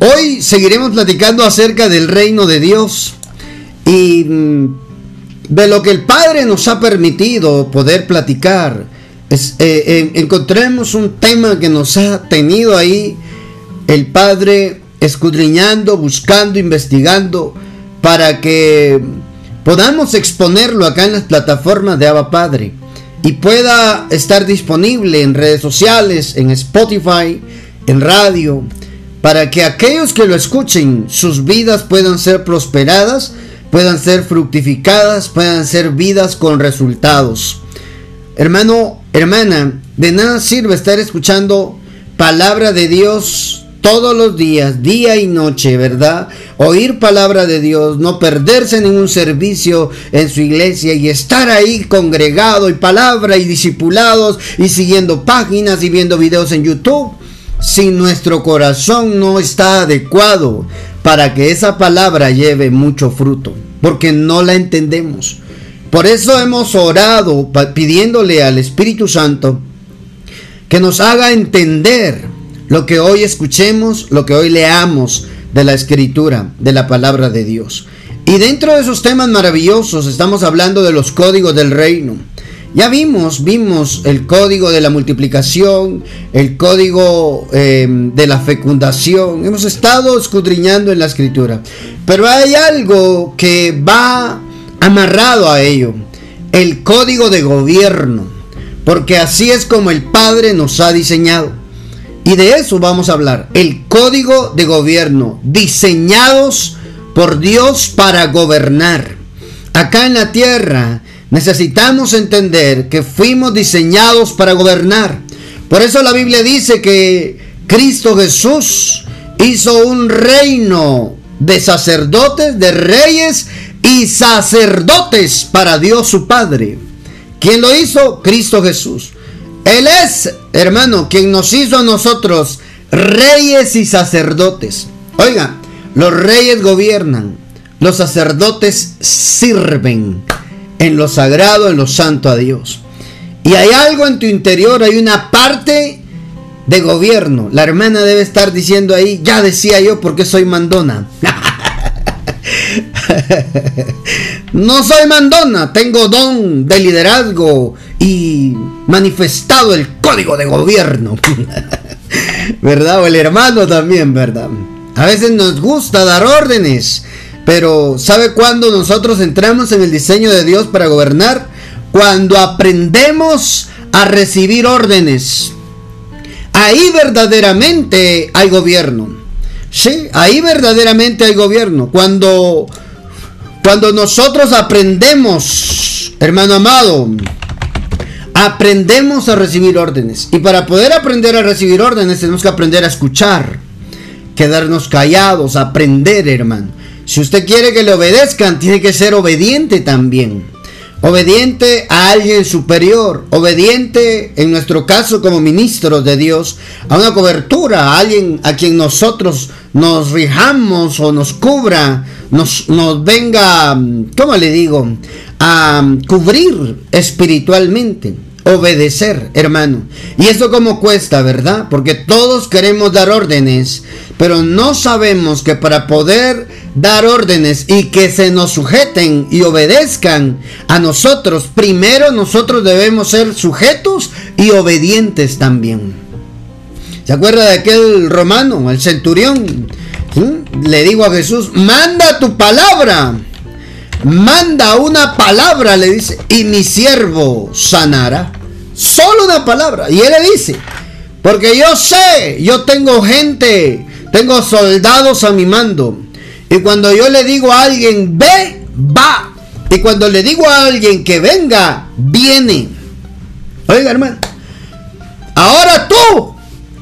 Hoy seguiremos platicando acerca del reino de Dios y mm, de lo que el Padre nos ha permitido poder platicar. Eh, encontremos un tema que nos ha tenido ahí el Padre escudriñando, buscando, investigando, para que podamos exponerlo acá en las plataformas de Aba Padre y pueda estar disponible en redes sociales, en Spotify, en radio, para que aquellos que lo escuchen, sus vidas puedan ser prosperadas, puedan ser fructificadas, puedan ser vidas con resultados. Hermano, hermana, de nada sirve estar escuchando palabra de Dios todos los días, día y noche, ¿verdad? Oír palabra de Dios, no perderse ningún servicio en su iglesia y estar ahí congregado y palabra y discipulados y siguiendo páginas y viendo videos en YouTube. Si nuestro corazón no está adecuado para que esa palabra lleve mucho fruto, porque no la entendemos. Por eso hemos orado pidiéndole al Espíritu Santo que nos haga entender lo que hoy escuchemos, lo que hoy leamos de la escritura, de la palabra de Dios. Y dentro de esos temas maravillosos estamos hablando de los códigos del reino. Ya vimos, vimos el código de la multiplicación, el código em, de la fecundación. Hemos estado escudriñando en la escritura. Pero hay algo que va amarrado a ello. El código de gobierno. Porque así es como el Padre nos ha diseñado. Y de eso vamos a hablar. El código de gobierno, diseñados por Dios para gobernar. Acá en la tierra necesitamos entender que fuimos diseñados para gobernar. Por eso la Biblia dice que Cristo Jesús hizo un reino de sacerdotes, de reyes y sacerdotes para Dios su Padre. ¿Quién lo hizo? Cristo Jesús. Él es, hermano, quien nos hizo a nosotros reyes y sacerdotes. Oiga, los reyes gobiernan, los sacerdotes sirven en lo sagrado, en lo santo a Dios. Y hay algo en tu interior, hay una parte de gobierno. La hermana debe estar diciendo ahí, ya decía yo porque soy mandona. no soy mandona, tengo don de liderazgo y manifestado el código de gobierno. ¿Verdad? O el hermano también, ¿verdad? A veces nos gusta dar órdenes, pero ¿sabe cuándo nosotros entramos en el diseño de Dios para gobernar? Cuando aprendemos a recibir órdenes. Ahí verdaderamente hay gobierno. Sí, ahí verdaderamente hay gobierno. Cuando, cuando nosotros aprendemos, hermano amado, aprendemos a recibir órdenes. Y para poder aprender a recibir órdenes tenemos que aprender a escuchar, quedarnos callados, aprender, hermano. Si usted quiere que le obedezcan, tiene que ser obediente también. Obediente a alguien superior, obediente en nuestro caso como ministros de Dios, a una cobertura, a alguien a quien nosotros nos rijamos o nos cubra, nos, nos venga, ¿cómo le digo?, a cubrir espiritualmente obedecer, hermano. Y eso como cuesta, ¿verdad? Porque todos queremos dar órdenes, pero no sabemos que para poder dar órdenes y que se nos sujeten y obedezcan a nosotros, primero nosotros debemos ser sujetos y obedientes también. ¿Se acuerda de aquel romano, el centurión? Le digo a Jesús, manda tu palabra. Manda una palabra, le dice, y mi siervo sanará. Solo una palabra. Y él le dice, porque yo sé, yo tengo gente, tengo soldados a mi mando. Y cuando yo le digo a alguien, ve, va. Y cuando le digo a alguien que venga, viene. Oiga, hermano. Ahora tú,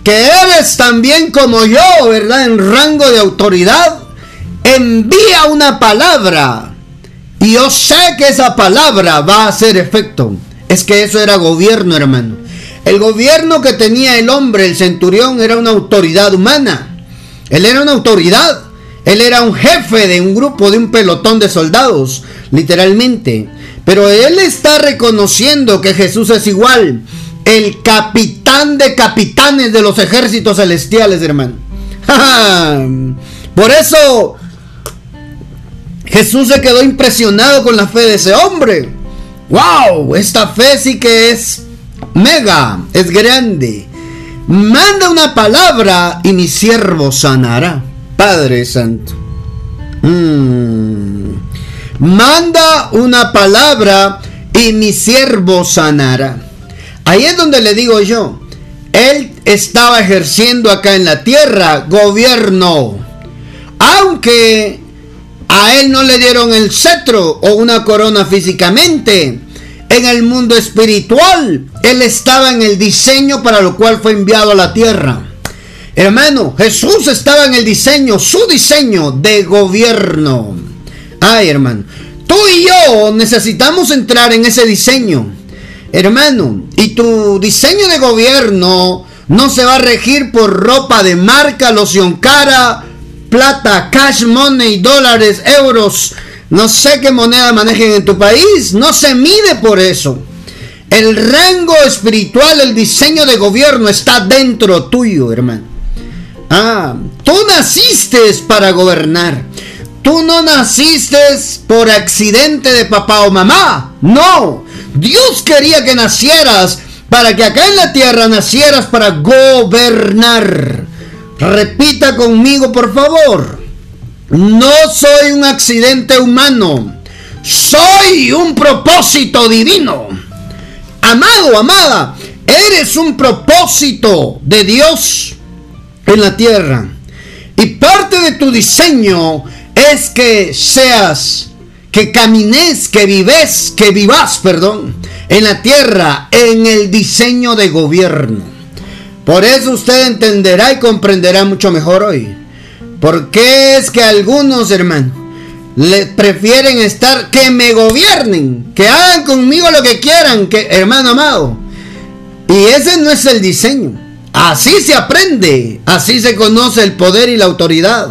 que eres también como yo, ¿verdad? En rango de autoridad, envía una palabra. Y yo sé que esa palabra va a hacer efecto. Es que eso era gobierno, hermano. El gobierno que tenía el hombre, el centurión, era una autoridad humana. Él era una autoridad. Él era un jefe de un grupo, de un pelotón de soldados, literalmente. Pero él está reconociendo que Jesús es igual. El capitán de capitanes de los ejércitos celestiales, hermano. Por eso Jesús se quedó impresionado con la fe de ese hombre. ¡Wow! Esta fe sí que es mega, es grande. Manda una palabra y mi siervo sanará. Padre Santo. Mm. Manda una palabra y mi siervo sanará. Ahí es donde le digo yo. Él estaba ejerciendo acá en la tierra gobierno. Aunque a él no le dieron el cetro o una corona físicamente. En el mundo espiritual, él estaba en el diseño para lo cual fue enviado a la tierra. Hermano, Jesús estaba en el diseño, su diseño de gobierno. Ay, hermano, tú y yo necesitamos entrar en ese diseño. Hermano, y tu diseño de gobierno no se va a regir por ropa de marca, loción cara, plata, cash money, dólares, euros, no sé qué moneda manejen en tu país, no se mide por eso. El rango espiritual, el diseño de gobierno está dentro tuyo, hermano. Ah, tú naciste para gobernar. Tú no naciste por accidente de papá o mamá. No, Dios quería que nacieras para que acá en la tierra nacieras para gobernar. Repita conmigo, por favor. No soy un accidente humano. Soy un propósito divino. Amado, amada, eres un propósito de Dios en la tierra. Y parte de tu diseño es que seas, que camines, que vives, que vivas, perdón, en la tierra, en el diseño de gobierno. Por eso usted entenderá y comprenderá mucho mejor hoy. ¿Por qué es que algunos, hermanos, prefieren estar que me gobiernen, que hagan conmigo lo que quieran, que hermano amado? Y ese no es el diseño. Así se aprende, así se conoce el poder y la autoridad.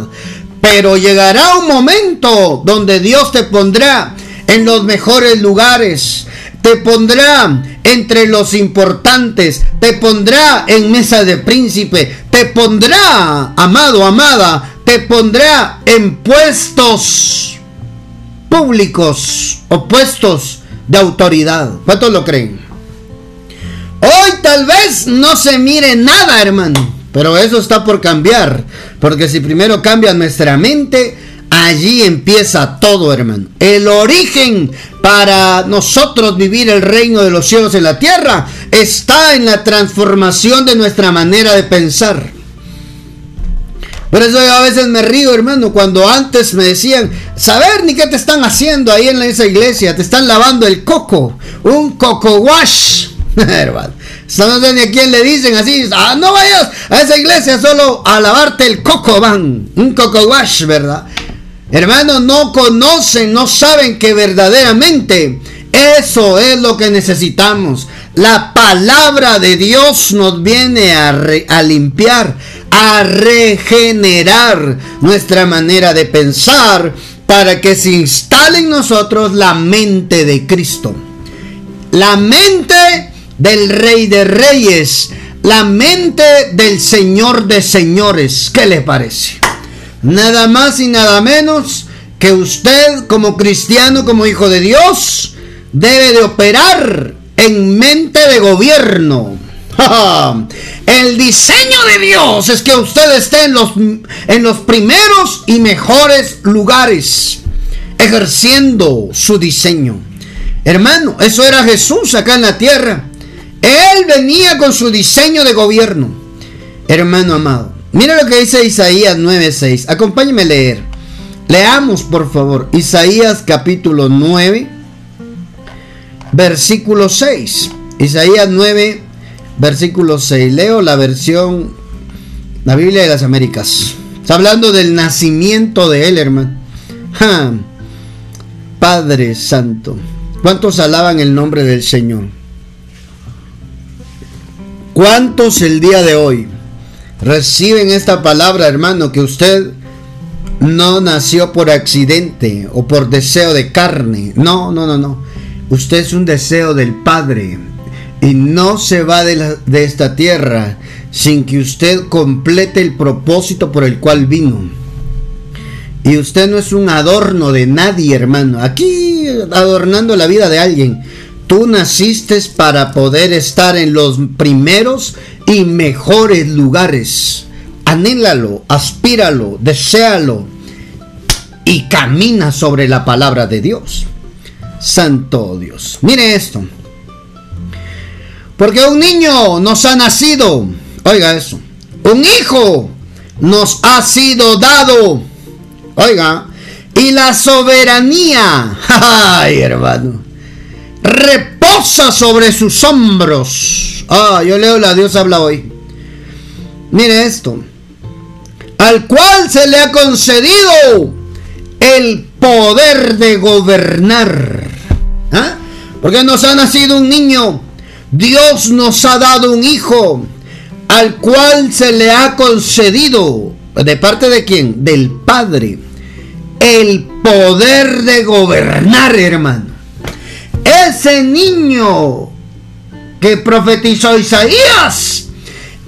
Pero llegará un momento donde Dios te pondrá en los mejores lugares, te pondrá entre los importantes, te pondrá en mesa de príncipe, te pondrá, amado, amada, te pondrá en puestos públicos o puestos de autoridad. ¿Cuántos lo creen? Hoy tal vez no se mire nada, hermano, pero eso está por cambiar, porque si primero cambia nuestra mente, Allí empieza todo, hermano. El origen para nosotros vivir el reino de los cielos en la tierra está en la transformación de nuestra manera de pensar. Por eso yo a veces me río, hermano, cuando antes me decían, saber ni qué te están haciendo ahí en esa iglesia, te están lavando el coco, un coco wash. hermano, no a quién le dicen así, ah, no vayas a esa iglesia solo a lavarte el coco, van, un coco wash, ¿verdad? Hermanos, no conocen, no saben que verdaderamente eso es lo que necesitamos. La palabra de Dios nos viene a, a, limpiar, a regenerar nuestra manera de pensar para que se instale en nosotros la mente de Cristo. La mente del Rey de Reyes. La mente del Señor de Señores. ¿Qué le parece? Nada más y nada menos que usted como cristiano, como hijo de Dios, debe de operar en mente de gobierno. El diseño de Dios es que usted esté en los, en los primeros y mejores lugares, ejerciendo su diseño. Hermano, eso era Jesús acá en la tierra. Él venía con su diseño de gobierno. Hermano amado, Mira lo que dice Isaías 9:6. Acompáñeme a leer. Leamos, por favor, Isaías capítulo 9, versículo 6. Isaías 9, versículo 6. Leo la versión, la Biblia de las Américas. Está hablando del nacimiento de él, hermano. Padre Santo. ¿Cuántos alaban el nombre del Señor? ¿Cuántos el día de hoy reciben esta palabra, hermano, que usted no nació por accidente o por deseo de carne. No, no, no, no. Usted es un deseo del Padre. Y no se va de, esta tierra sin que usted complete el propósito por el cual vino. Y usted no es un adorno de nadie, hermano. Aquí adornando la vida de alguien. Tú naciste para poder estar en los primeros y mejores lugares. Anhélalo, aspíralo, deséalo y camina sobre la palabra de Dios. Santo Dios. Mire esto. Porque un niño nos ha nacido. Oiga eso. Un hijo nos ha sido dado. Oiga. Y la soberanía. Ay, hermano reposa sobre sus hombros. Ah, yo leo la Dios habla hoy. Mire esto. Al cual se le ha concedido el poder de gobernar. ¿Ah? Porque nos ha nacido un niño. Dios nos ha dado un hijo al cual se le ha concedido, ¿de parte de quién? Del Padre, el poder de gobernar, hermano. Ese niño que profetizó Isaías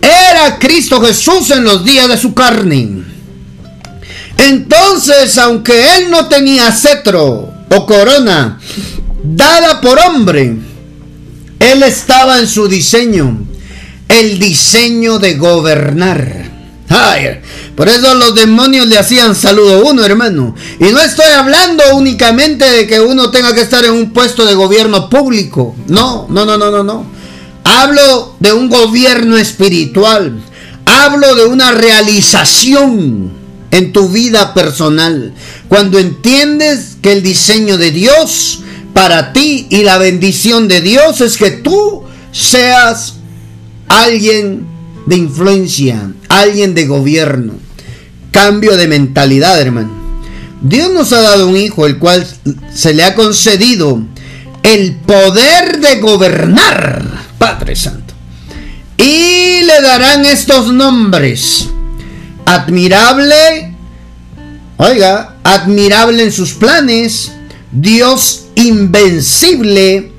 era Cristo Jesús en los días de su carne. Entonces, aunque él no tenía cetro o corona dada por hombre, él estaba en su diseño, el diseño de gobernar. Por eso los demonios le hacían saludo uno, hermano. Y no estoy hablando únicamente de que uno tenga que estar en un puesto de gobierno público. No, no, no, no, no, no. Hablo de un gobierno espiritual. Hablo de una realización en tu vida personal. Cuando entiendes que el diseño de Dios para ti y la bendición de Dios es que tú seas alguien de influencia, alguien de gobierno cambio de mentalidad, hermano. Dios nos ha dado un hijo, el cual se le ha concedido el poder de gobernar, Padre Santo. Y le darán estos nombres. Admirable, oiga, admirable en sus planes, Dios invencible,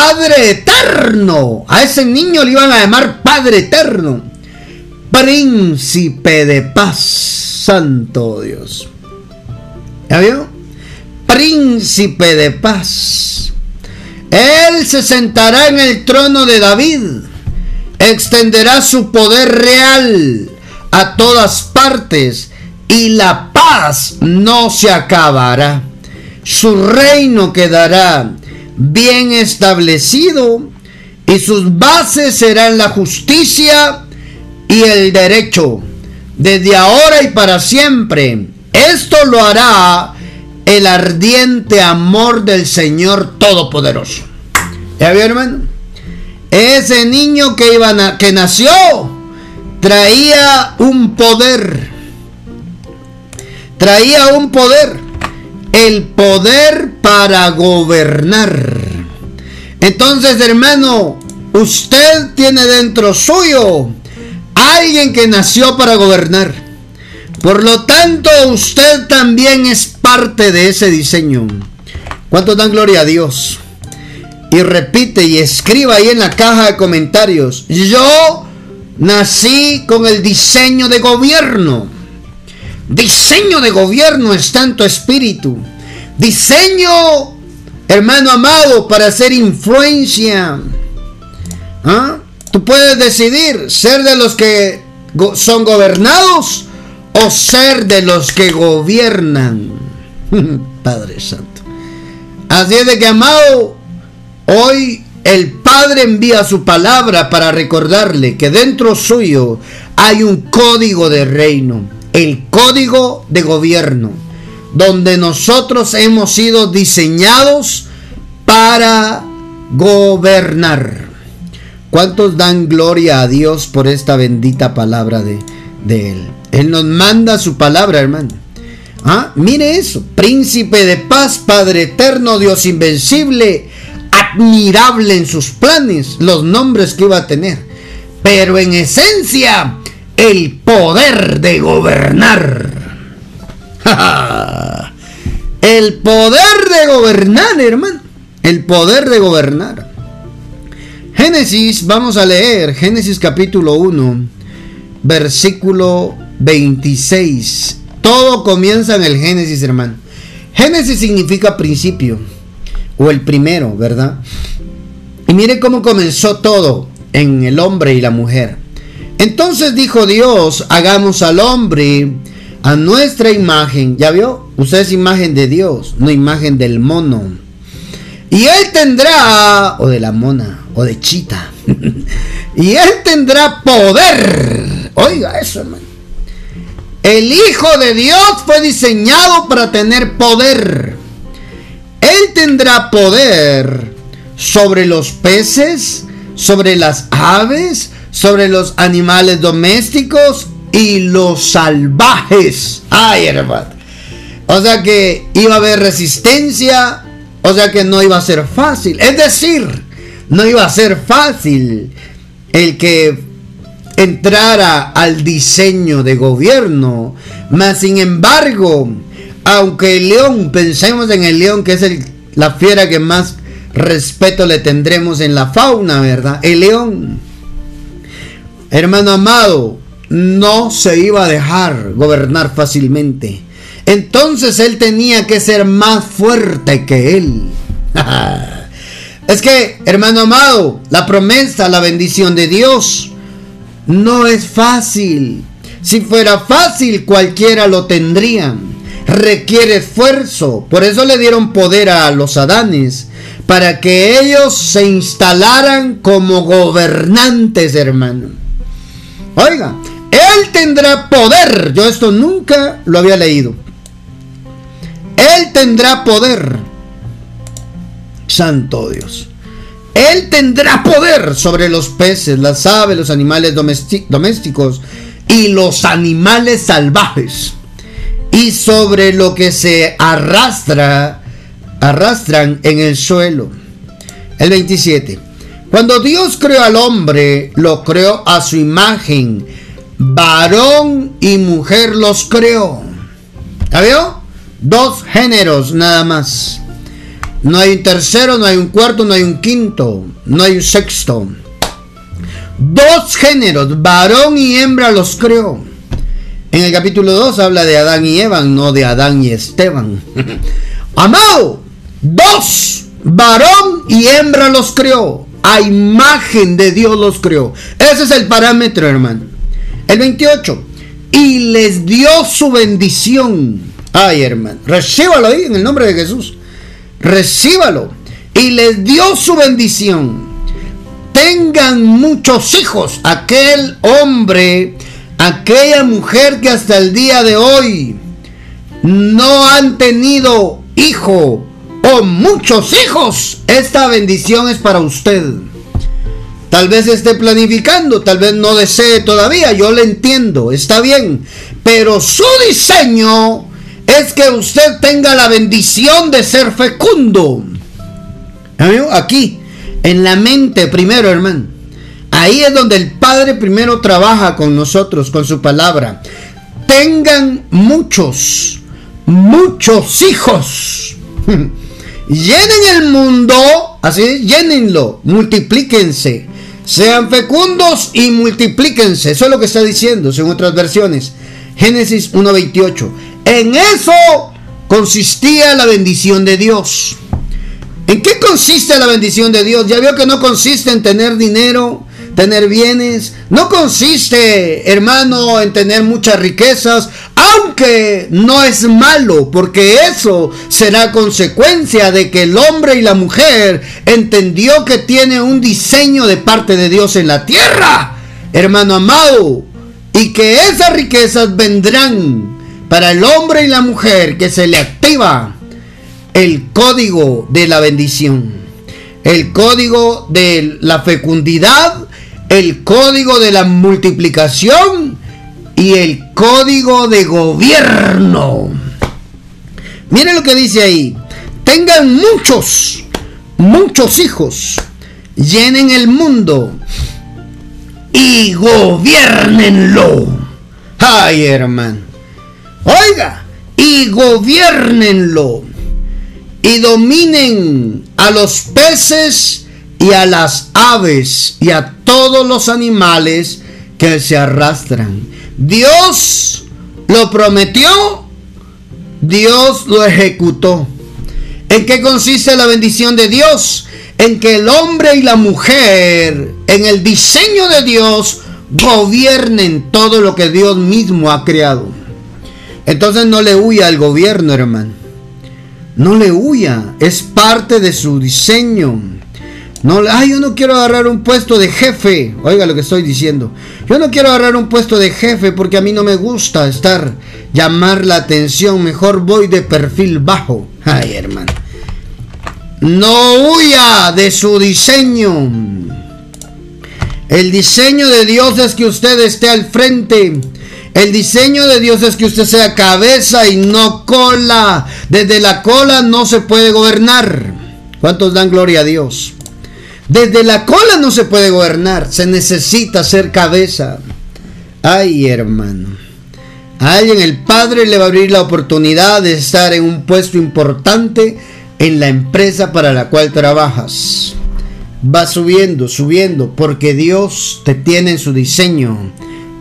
Padre eterno. A ese niño le iban a llamar Padre eterno príncipe de paz, santo Dios. ¿Ya vio? Príncipe de paz. Él se sentará en el trono de David, extenderá su poder real a todas partes y la paz no se acabará. Su reino quedará bien establecido y sus bases serán la justicia y el derecho, desde ahora y para siempre. Esto lo hará el ardiente amor del Señor Todopoderoso. ¿Ya vio? Ese niño que, iba que nació traía un poder. Traía un poder. El poder para gobernar. Entonces, hermano, usted tiene dentro suyo alguien que nació para gobernar. Por lo tanto, usted también es parte de ese diseño. ¿Cuánto dan gloria a Dios? Y repite y escriba ahí en la caja de comentarios. Yo nací con el diseño de gobierno. Diseño de gobierno está en tu espíritu. Diseño, hermano amado, para hacer influencia. ¿Ah? Tú puedes decidir ser de los que son gobernados o ser de los que gobiernan. Padre Santo. Así es de que, amado, hoy el Padre envía su palabra para recordarle que dentro suyo hay un código de reino, el código de gobierno, donde nosotros hemos sido diseñados para gobernar. ¿Cuántos dan gloria a Dios por esta bendita palabra de, Él? Él nos manda su palabra, hermano. Ah, mire eso. Príncipe de paz, Padre eterno, Dios invencible, admirable en sus planes, los nombres que iba a tener. Pero en esencia, el poder de gobernar. el poder de gobernar, hermano. El poder de gobernar. Génesis, vamos a leer Génesis capítulo 1, versículo 26. Todo comienza en el Génesis, hermano. Génesis significa principio, o el primero, ¿verdad? Y mire cómo comenzó todo en el hombre y la mujer. Entonces dijo Dios, hagamos al hombre a nuestra imagen. ¿Ya vio? Usted es imagen de Dios, no imagen del mono. Y él tendrá, o de la mona, o de chita. y él tendrá poder. Oiga eso, hermano. El Hijo de Dios fue diseñado para tener poder. Él tendrá poder sobre los peces, sobre las aves, sobre los animales domésticos y los salvajes. Ay, hermano. O sea que iba a haber resistencia, o sea que no iba a ser fácil. Es decir, no iba a ser fácil el que entrara al diseño de gobierno. Mas sin embargo, aunque el león, pensemos en el león que es la fiera que más respeto le tendremos en la fauna, ¿verdad? El león. Hermano amado, no se iba a dejar gobernar fácilmente. Entonces él tenía que ser más fuerte que él. es que, hermano amado, la promesa, la bendición de Dios no es fácil. Si fuera fácil, cualquiera lo tendría. Requiere esfuerzo. Por eso le dieron poder a los Adanes para que ellos se instalaran como gobernantes, hermano. Oiga, Él tendrá poder. Yo esto nunca lo había leído. Él tendrá poder. Santo Dios. Él tendrá poder sobre los peces, las aves, los animales domésticos y los animales salvajes. Y sobre lo que se arrastra arrastran en el suelo. El 27. Cuando Dios creó al hombre, lo creó a su imagen. Varón y mujer los creó. ¿Ya? Dos géneros nada más. No hay un tercero, no hay un cuarto, no hay un quinto, no hay un sexto. Dos géneros, varón y hembra los creó. En el capítulo 2 habla de Adán y Eva, no de Adán y Esteban. Amado, Dos, varón y hembra los creó. A imagen de Dios los creó. Ese es el parámetro, hermano. El 28. Y les dio su bendición. Ay, hermano. Recíbalo ahí en el nombre de Jesús. Recíbalo. Y les dio su bendición. Tengan muchos hijos. Aquel hombre, aquella mujer que hasta el día de hoy no han tenido hijo o muchos hijos, esta bendición es para usted. Tal vez esté planificando, tal vez no desee todavía, yo le entiendo, está bien. Pero su diseño es que usted tenga la bendición de ser fecundo. Aquí, en la mente primero, hermano. Ahí es donde el Padre primero trabaja con nosotros, con su palabra. Tengan muchos, muchos hijos. llenen el mundo, así, llénenlo, multiplíquense, sean fecundos y multiplíquense. Eso es lo que está diciendo, según otras versiones. Génesis 1.28. En eso consistía la bendición de Dios. ¿En qué consiste la bendición de Dios? Ya vio que no consiste en tener dinero, tener bienes. No consiste, hermano, en tener muchas riquezas, aunque no es malo, porque eso será consecuencia de que el hombre y la mujer entendió que tiene un diseño de parte de Dios en la tierra, hermano amado, y que esas riquezas vendrán para el hombre y la mujer que se le activa el código de la bendición, el código de la fecundidad el código de la multiplicación y el código de gobierno. Miren lo que dice ahí. Tengan muchos, muchos hijos. Llenen el mundo y gobiernenlo. Ay, hermano. Oiga, y gobiernenlo. Y dominen a los peces y a las aves y a todos los animales que se arrastran. Dios lo prometió, Dios lo ejecutó. ¿En qué consiste la bendición de Dios? En que el hombre y la mujer, en el diseño de Dios, gobiernen todo lo que Dios mismo ha creado. Entonces no le huya al gobierno, hermano. No le huya. Es parte de su diseño. No, ay, yo no quiero agarrar un puesto de jefe. Oiga lo que estoy diciendo. Yo no quiero agarrar un puesto de jefe porque a mí no me gusta estar, llamar la atención. Mejor voy de perfil bajo. Ay, hermano. No huya de su diseño. El diseño de Dios es que usted esté al frente. El diseño de Dios es que usted sea cabeza y no cola. Desde la cola no se puede gobernar. ¿Cuántos dan gloria a Dios? Desde la cola no se puede gobernar, se necesita ser cabeza. Ay, hermano. A alguien el Padre le va a abrir la oportunidad de estar en un puesto importante en la empresa para la cual trabajas. Va subiendo, subiendo, porque Dios te tiene en su diseño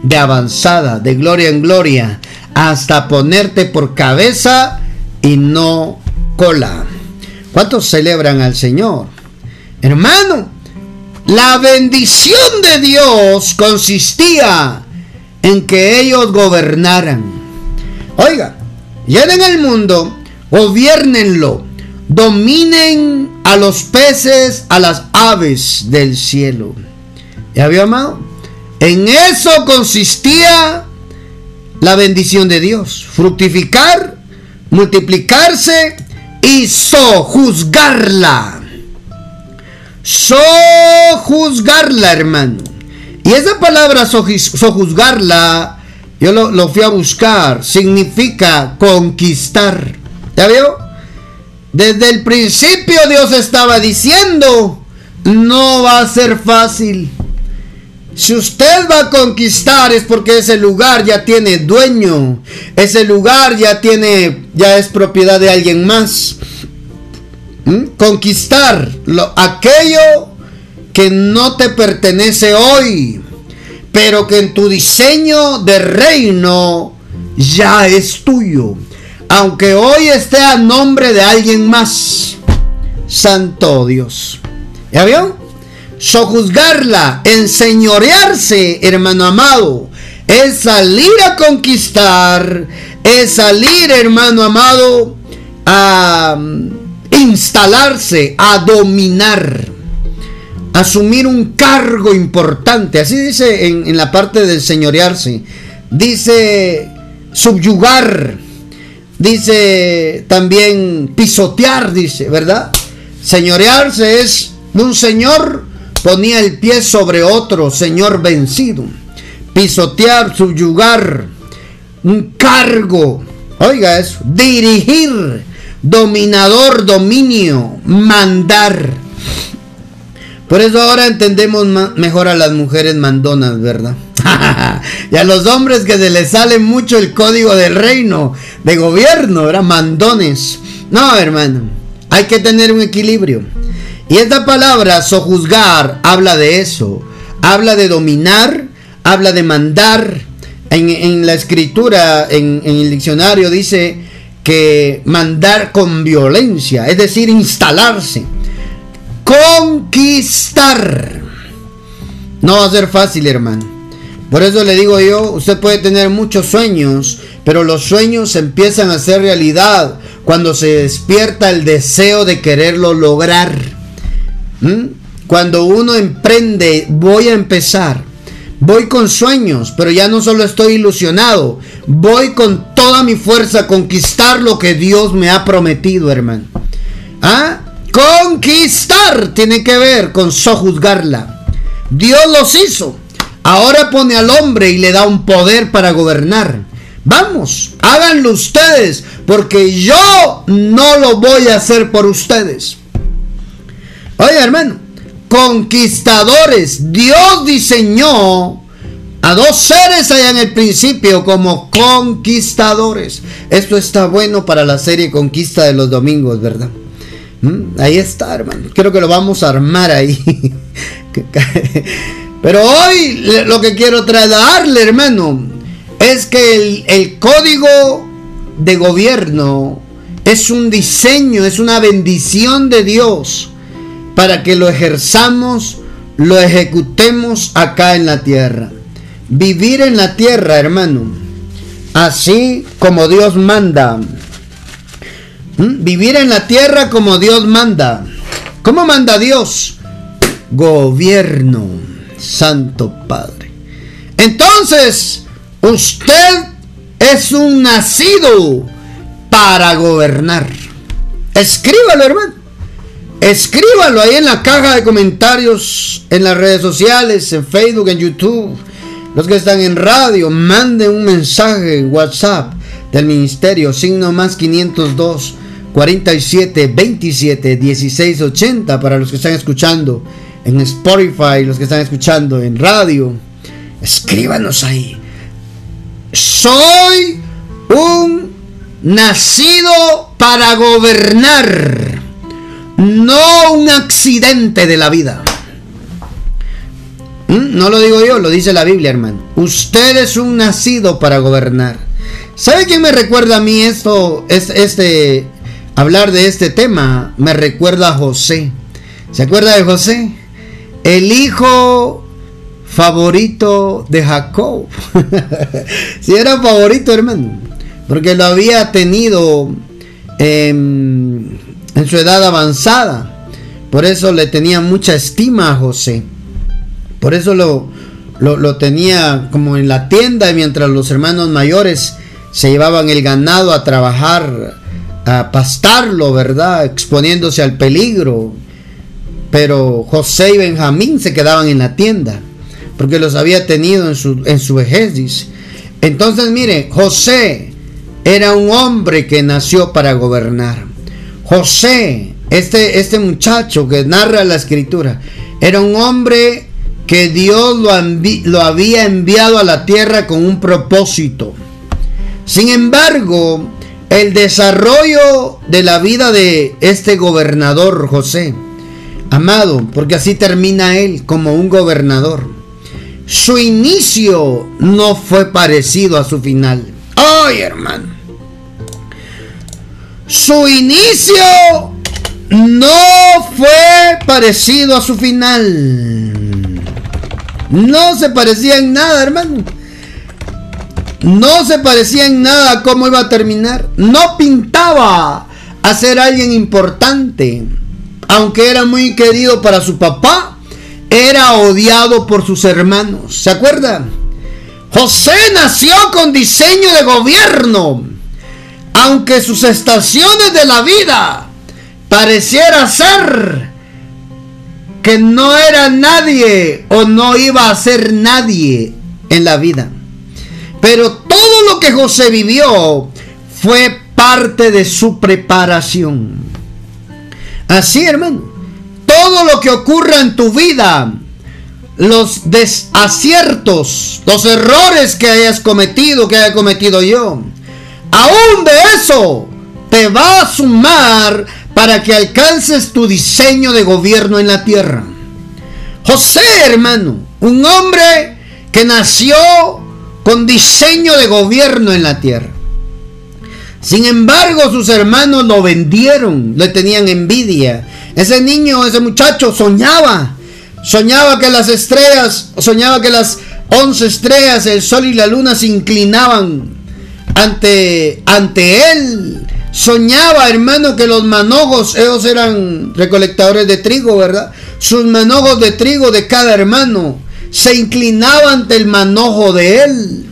de avanzada, de gloria en gloria, hasta ponerte por cabeza y no cola. ¿Cuántos celebran al Señor? Hermano, la bendición de Dios consistía en que ellos gobernaran. Oiga, llenen el mundo, gobiernenlo, dominen a los peces, a las aves del cielo. ¿Ya vio, amado? En eso consistía la bendición de Dios. Fructificar, multiplicarse y sojuzgarla sojuzgarla, hermano. Y esa palabra sojuzgarla, yo lo, fui a buscar, significa conquistar. ¿Ya vio? Desde el principio Dios estaba diciendo, no va a ser fácil. Si usted va a conquistar es porque ese lugar ya tiene dueño. Ese lugar ya tiene, ya es propiedad de alguien más. ¿Mm? Conquistar lo, aquello que no te pertenece hoy, pero que en tu diseño de reino ya es tuyo. Aunque hoy esté a nombre de alguien más. Santo Dios. ¿Ya vio? Sojuzgarla, enseñorearse, hermano amado, es salir a conquistar, es salir, hermano amado, a instalarse, a dominar, asumir un cargo importante. Así dice en, la parte del señorearse. Dice subyugar. Dice también pisotear, dice, ¿verdad? Señorearse es un señor ponía el pie sobre otro, señor vencido. Pisotear, subyugar, un cargo. Oiga eso, dirigir, dominador, dominio, mandar. Por eso ahora entendemos mejor a las mujeres mandonas, ¿verdad? y a los hombres que se les sale mucho el código del reino, de gobierno, ¿verdad? Mandones. No, hermano, hay que tener un equilibrio. Y esta palabra, sojuzgar, habla de eso. Habla de dominar, habla de mandar. En, la escritura, en el diccionario dice que mandar con violencia, es decir, instalarse, conquistar. No va a ser fácil, hermano. Por eso le digo yo, usted puede tener muchos sueños, pero los sueños empiezan a ser realidad cuando se despierta el deseo de quererlo lograr. ¿Mm? Cuando uno emprende, voy a empezar. Voy con sueños, pero ya no solo estoy ilusionado, voy con toda mi fuerza a conquistar lo que Dios me ha prometido, hermano. ¿Ah? Conquistar tiene que ver con sojuzgarla. Dios los hizo. Ahora pone al hombre y le da un poder para gobernar. Vamos, háganlo ustedes, porque yo no lo voy a hacer por ustedes. Oye, hermano, conquistadores. Dios diseñó a dos seres allá en el principio como conquistadores. Esto está bueno para la serie Conquista de los Domingos, ¿verdad? ¿Mm? Ahí está, hermano. Creo que lo vamos a armar ahí. Pero hoy lo que quiero trasladarle, hermano, es que el, el código de gobierno es un diseño, es una bendición de Dios para que lo ejerzamos, lo ejecutemos acá en la tierra. Vivir en la tierra, hermano, así como Dios manda. ¿Mm? Vivir en la tierra como Dios manda. ¿Cómo manda Dios? Gobierno, Santo Padre. Entonces, usted es un nacido para gobernar. Escríbalo, hermano. Escríbalo ahí en la caja de comentarios, en las redes sociales, en Facebook, en YouTube. Los que están en radio, manden un mensaje en WhatsApp del ministerio, signo más 502 47 27 16 80 para los que están escuchando en Spotify, los que están escuchando en radio. Escríbanos ahí. Soy un nacido para gobernar, no un accidente de la vida. ¿Mm? No lo digo yo, lo dice la Biblia, hermano. Usted es un nacido para gobernar. ¿Sabe quién me recuerda a mí esto? Es este hablar de este tema me recuerda a José. ¿Se acuerda de José? El hijo favorito de Jacob. si era favorito, hermano porque lo había tenido em, en su edad avanzada. Por eso le tenía mucha estima a José. Por eso lo, lo, tenía como en la tienda mientras los hermanos mayores se llevaban el ganado a trabajar, a pastarlo, ¿verdad? Exponiéndose al peligro. Pero José y Benjamín se quedaban en la tienda, porque los había tenido en su, en su vejez. Entonces, mire, José era un hombre que nació para gobernar. José, este, este muchacho que narra la escritura, era un hombre que Dios lo, lo había enviado a la tierra con un propósito. Sin embargo, el desarrollo de la vida de este gobernador José, amado, porque así termina él como un gobernador, su inicio no fue parecido a su final. ¡Ay, hermano! Su inicio no fue parecido a su final. No se parecía en nada, hermano. No se parecía en nada a cómo iba a terminar. No pintaba a ser alguien importante. Aunque era muy querido para su papá, era odiado por sus hermanos. ¿Se acuerdan? José nació con diseño de gobierno, aunque sus estaciones de la vida pareciera ser que no era nadie o no iba a ser nadie en la vida. Pero todo lo que José vivió fue parte de su preparación. Así, hermano, todo lo que ocurra en tu vida los desaciertos, los errores que hayas cometido, que haya cometido yo. Aún de eso te va a sumar para que alcances tu diseño de gobierno en la tierra. José, hermano, un hombre que nació con diseño de gobierno en la tierra. Sin embargo, sus hermanos lo vendieron, le tenían envidia. Ese niño, ese muchacho soñaba Soñaba que las estrellas, soñaba que las once estrellas, el sol y la luna se inclinaban ante, ante él. Soñaba, hermano, que los manojos, ellos eran recolectadores de trigo, ¿verdad? Sus manojos de trigo de cada hermano se inclinaban ante el manojo de él.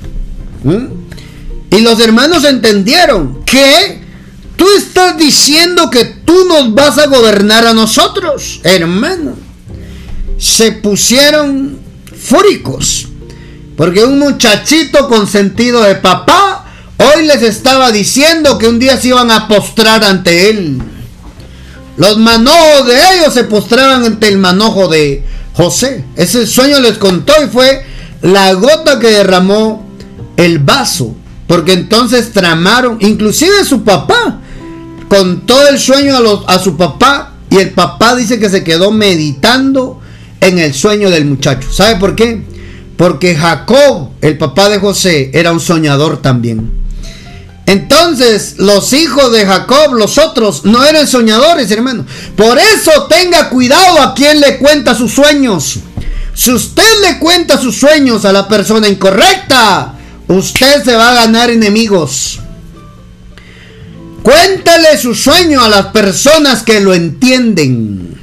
¿Mm? Y los hermanos entendieron que tú estás diciendo que tú nos vas a gobernar a nosotros, hermano se pusieron fúricos. Porque un muchachito con sentido de papá hoy les estaba diciendo que un día se iban a postrar ante él. Los manojos de ellos se postraban ante el manojo de José. Ese sueño les contó y fue la gota que derramó el vaso. Porque entonces tramaron, inclusive su papá, contó el sueño a, a su papá y el papá dice que se quedó meditando en el sueño del muchacho. ¿Sabe por qué? Porque Jacob, el papá de José, era un soñador también. Entonces, los hijos de Jacob, los otros, no eran soñadores, hermano. Por eso tenga cuidado a quien le cuenta sus sueños. Si usted le cuenta sus sueños a la persona incorrecta, usted se va a ganar enemigos. Cuéntale su sueño a las personas que lo entienden.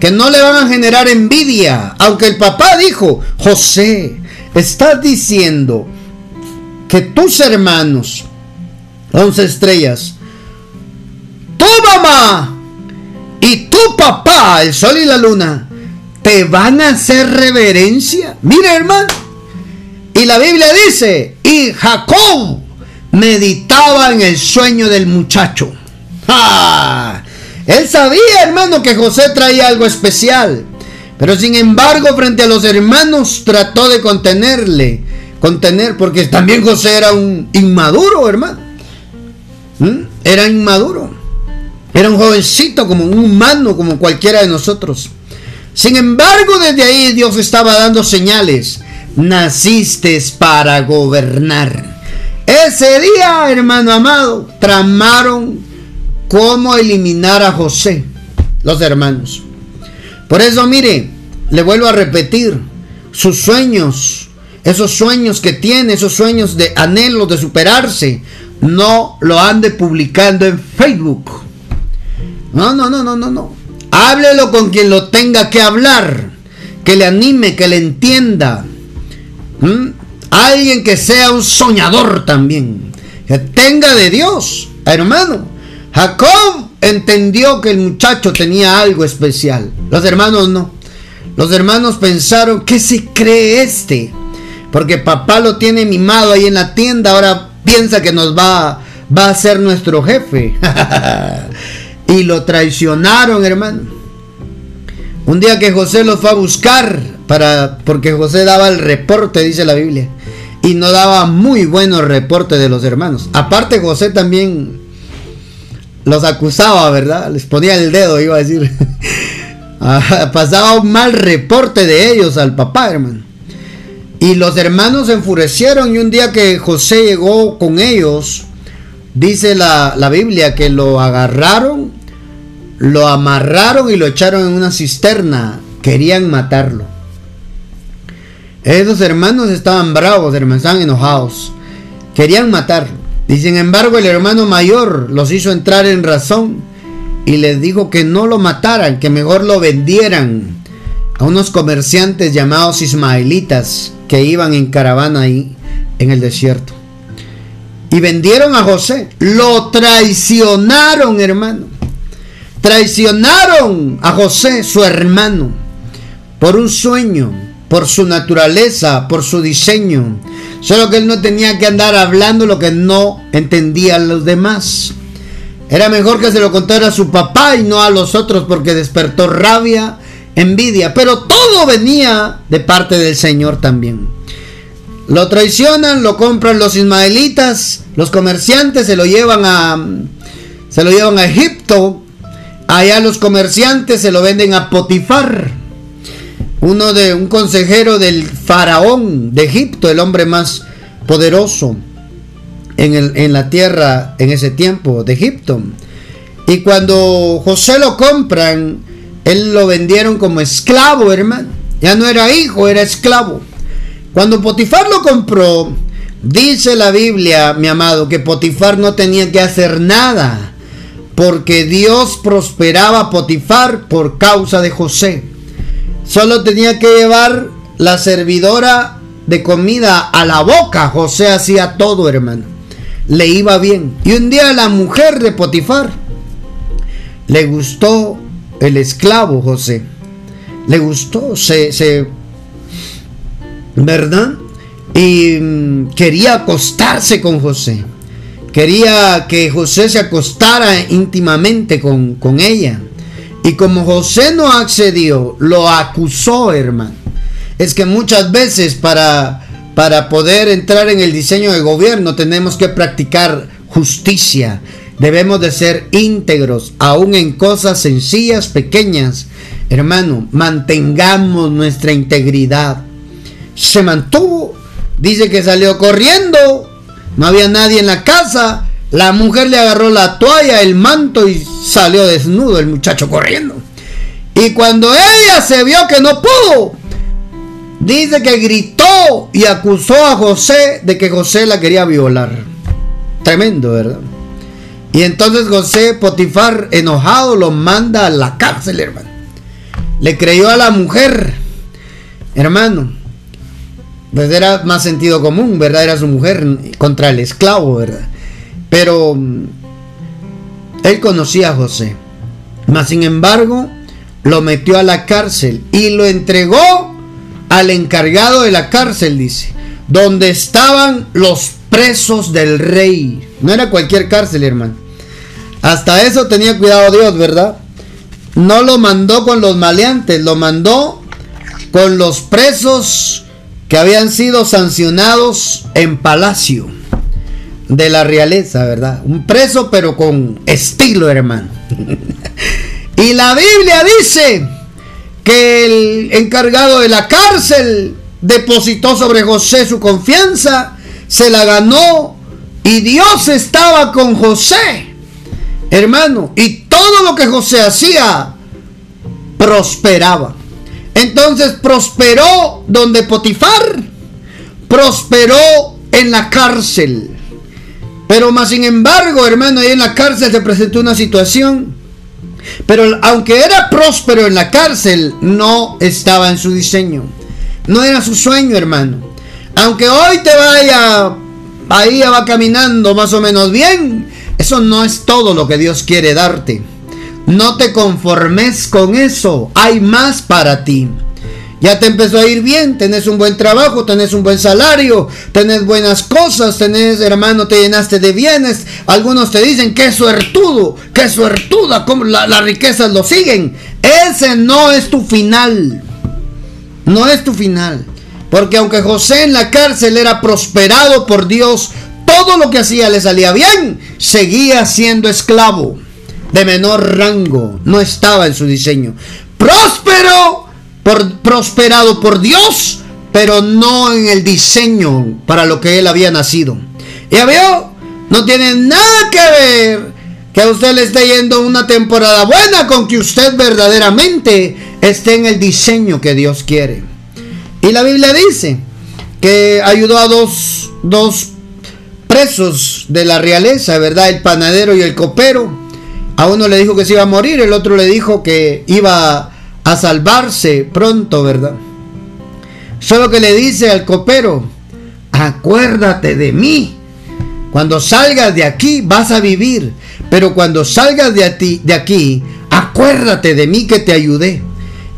Que no le van a generar envidia. Aunque el papá dijo, José, estás diciendo que tus hermanos 11 estrellas. Tu mamá y tu papá, el sol y la luna, te van a hacer reverencia. Mira, hermano. Y la Biblia dice, y Jacob meditaba en el sueño del muchacho. Él sabía, hermano, que José traía algo especial. Pero sin embargo, frente a los hermanos, trató de contenerle. Contener, porque también José era un inmaduro, hermano. ¿Mm? Era inmaduro. Era un jovencito como un humano, como cualquiera de nosotros. Sin embargo, desde ahí Dios estaba dando señales. Naciste para gobernar. Ese día, hermano amado, tramaron cómo eliminar a José, los hermanos. Por eso, mire, le vuelvo a repetir, sus sueños, esos sueños que tiene, esos sueños de anhelo de superarse, no lo ande publicando en Facebook. No, no, no, no, no, no. Háblelo con quien lo tenga que hablar. Que le anime, que le entienda. ¿Mm? Alguien que sea un soñador también. Que tenga de Dios, hermano. Jacob entendió que el muchacho tenía algo especial. Los hermanos no. Los hermanos pensaron, ¿qué se cree este? Porque papá lo tiene mimado ahí en la tienda, ahora piensa que nos va, va a ser nuestro jefe. y lo traicionaron, hermano. Un día que José los fue a buscar, para, porque José daba el reporte, dice la Biblia, y no daba muy buenos reportes de los hermanos. Aparte, José también los acusaba, ¿verdad? Les ponía el dedo, iba a decir. Ah, pasaba un mal reporte de ellos al papá, hermano. Y los hermanos se enfurecieron y un día que José llegó con ellos, dice la, Biblia que lo agarraron, lo amarraron y lo echaron en una cisterna. Querían matarlo. Esos hermanos estaban bravos, hermanos, estaban enojados. Querían matarlo. Y sin embargo el hermano mayor los hizo entrar en razón y les dijo que no lo mataran, que mejor lo vendieran a unos comerciantes llamados ismaelitas que iban en caravana ahí en el desierto. Y vendieron a José. Lo traicionaron, hermano. Traicionaron a José, su hermano, por un sueño, por su naturaleza, por su diseño. Solo que él no tenía que andar hablando lo que no entendían los demás. Era mejor que se lo contara a su papá y no a los otros porque despertó rabia envidia, pero todo venía de parte del Señor también. Lo traicionan, lo compran los ismaelitas, los comerciantes se lo llevan a se lo llevan a Egipto. Allá los comerciantes se lo venden a Potifar, uno de un consejero del faraón de Egipto, el hombre más poderoso en, en la tierra en ese tiempo de Egipto. Y cuando José lo compran, él lo vendieron como esclavo, hermano. Ya no era hijo, era esclavo. Cuando Potifar lo compró, dice la Biblia, mi amado, que Potifar no tenía que hacer nada, porque Dios prosperaba a Potifar por causa de José. Solo tenía que llevar la servidora de comida a la boca. José hacía todo, hermano. Le iba bien. Y un día la mujer de Potifar le gustó el esclavo José. Le gustó, se, ¿verdad? Y mm, quería acostarse con José. Quería que José se acostara íntimamente con, con ella. Y como José no accedió, lo acusó, hermano. Es que muchas veces para, para poder entrar en el diseño de gobierno tenemos que practicar justicia Debemos de ser íntegros, aún en cosas sencillas, pequeñas. Hermano, mantengamos nuestra integridad. Se mantuvo. Dice que salió corriendo. No había nadie en la casa. La mujer le agarró la toalla, el manto y salió desnudo el muchacho corriendo. Y cuando ella se vio que no pudo, dice que gritó y acusó a José de que José la quería violar. Tremendo, ¿verdad? Y entonces José Potifar, enojado, lo manda a la cárcel, hermano. Le creyó a la mujer, hermano. Pues era más sentido común, ¿verdad? Era su mujer contra el esclavo, ¿verdad? Pero mm, él conocía a José. Mas sin embargo, lo metió a la cárcel y lo entregó al encargado de la cárcel, dice, donde estaban los presos del rey. No era cualquier cárcel, hermano. Hasta eso tenía cuidado Dios, ¿verdad? No lo mandó con los maleantes, lo mandó con los presos que habían sido sancionados en palacio de la realeza, ¿verdad? Un preso pero con estilo, hermano. y la Biblia dice que el encargado de la cárcel depositó sobre José su confianza, se la ganó y Dios estaba con José, hermano, y todo lo que José hacía prosperaba. Entonces prosperó donde Potifar, prosperó en la cárcel. Pero más sin embargo, hermano, ahí en la cárcel se presentó una situación. Pero aunque era próspero en la cárcel, no estaba en su diseño. No era su sueño, hermano. Aunque hoy te vaya, ahí va caminando más o menos bien, eso no es todo lo que Dios quiere darte. No te conformes con eso. Hay más para ti. Ya te empezó a ir bien, tenés un buen trabajo, tenés un buen salario, tenés buenas cosas, tenés, hermano, te llenaste de bienes. Algunos te dicen que suertudo, que suertuda, como las riquezas lo siguen. Ese no es tu final. No es tu final. Porque aunque José en la cárcel era prosperado por Dios, todo lo que hacía le salía bien, seguía siendo esclavo de menor rango. No estaba en su diseño. Próspero prosperado por Dios, pero no en el diseño para lo que él había nacido. Ya veo, no tiene nada que ver que a usted le esté yendo una temporada buena con que usted verdaderamente esté en el diseño que Dios quiere. Y la Biblia dice que ayudó a dos, dos presos de la realeza, ¿verdad? El panadero y el copero. A uno le dijo que se iba a morir, el otro le dijo que iba a salvarse pronto, ¿verdad? Solo que le dice al copero, acuérdate de mí. Cuando salgas de aquí vas a vivir, pero cuando salgas de, de aquí, acuérdate de mí que te ayudé.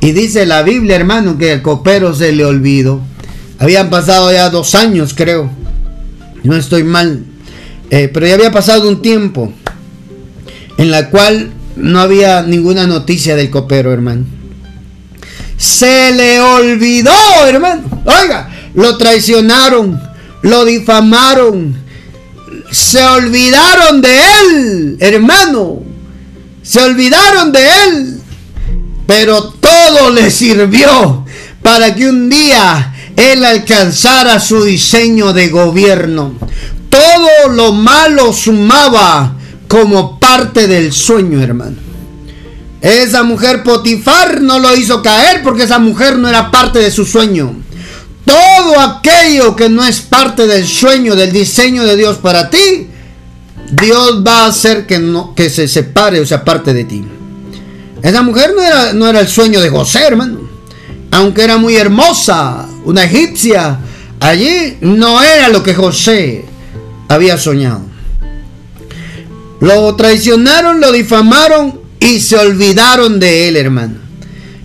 Y dice la Biblia, hermano, que el copero se le olvidó. Habían pasado ya dos años, creo. No estoy mal. Eh, pero ya había pasado un tiempo en la cual no había ninguna noticia del copero, hermano. Se le olvidó, hermano. Oiga, lo traicionaron, lo difamaron, se olvidaron de él, hermano. Se olvidaron de él. Pero todo le sirvió para que un día él alcanzara su diseño de gobierno. Todo lo malo sumaba como parte del sueño, hermano. Esa mujer Potifar no lo hizo caer porque esa mujer no era parte de su sueño. Todo aquello que no es parte del sueño, del diseño de Dios para ti, Dios va a hacer que, no, que se separe o sea parte de ti. Esa mujer no era, no era el sueño de José, hermano. Aunque era muy hermosa, una egipcia, allí no era lo que José había soñado. Lo traicionaron, lo difamaron y se olvidaron de él, hermano.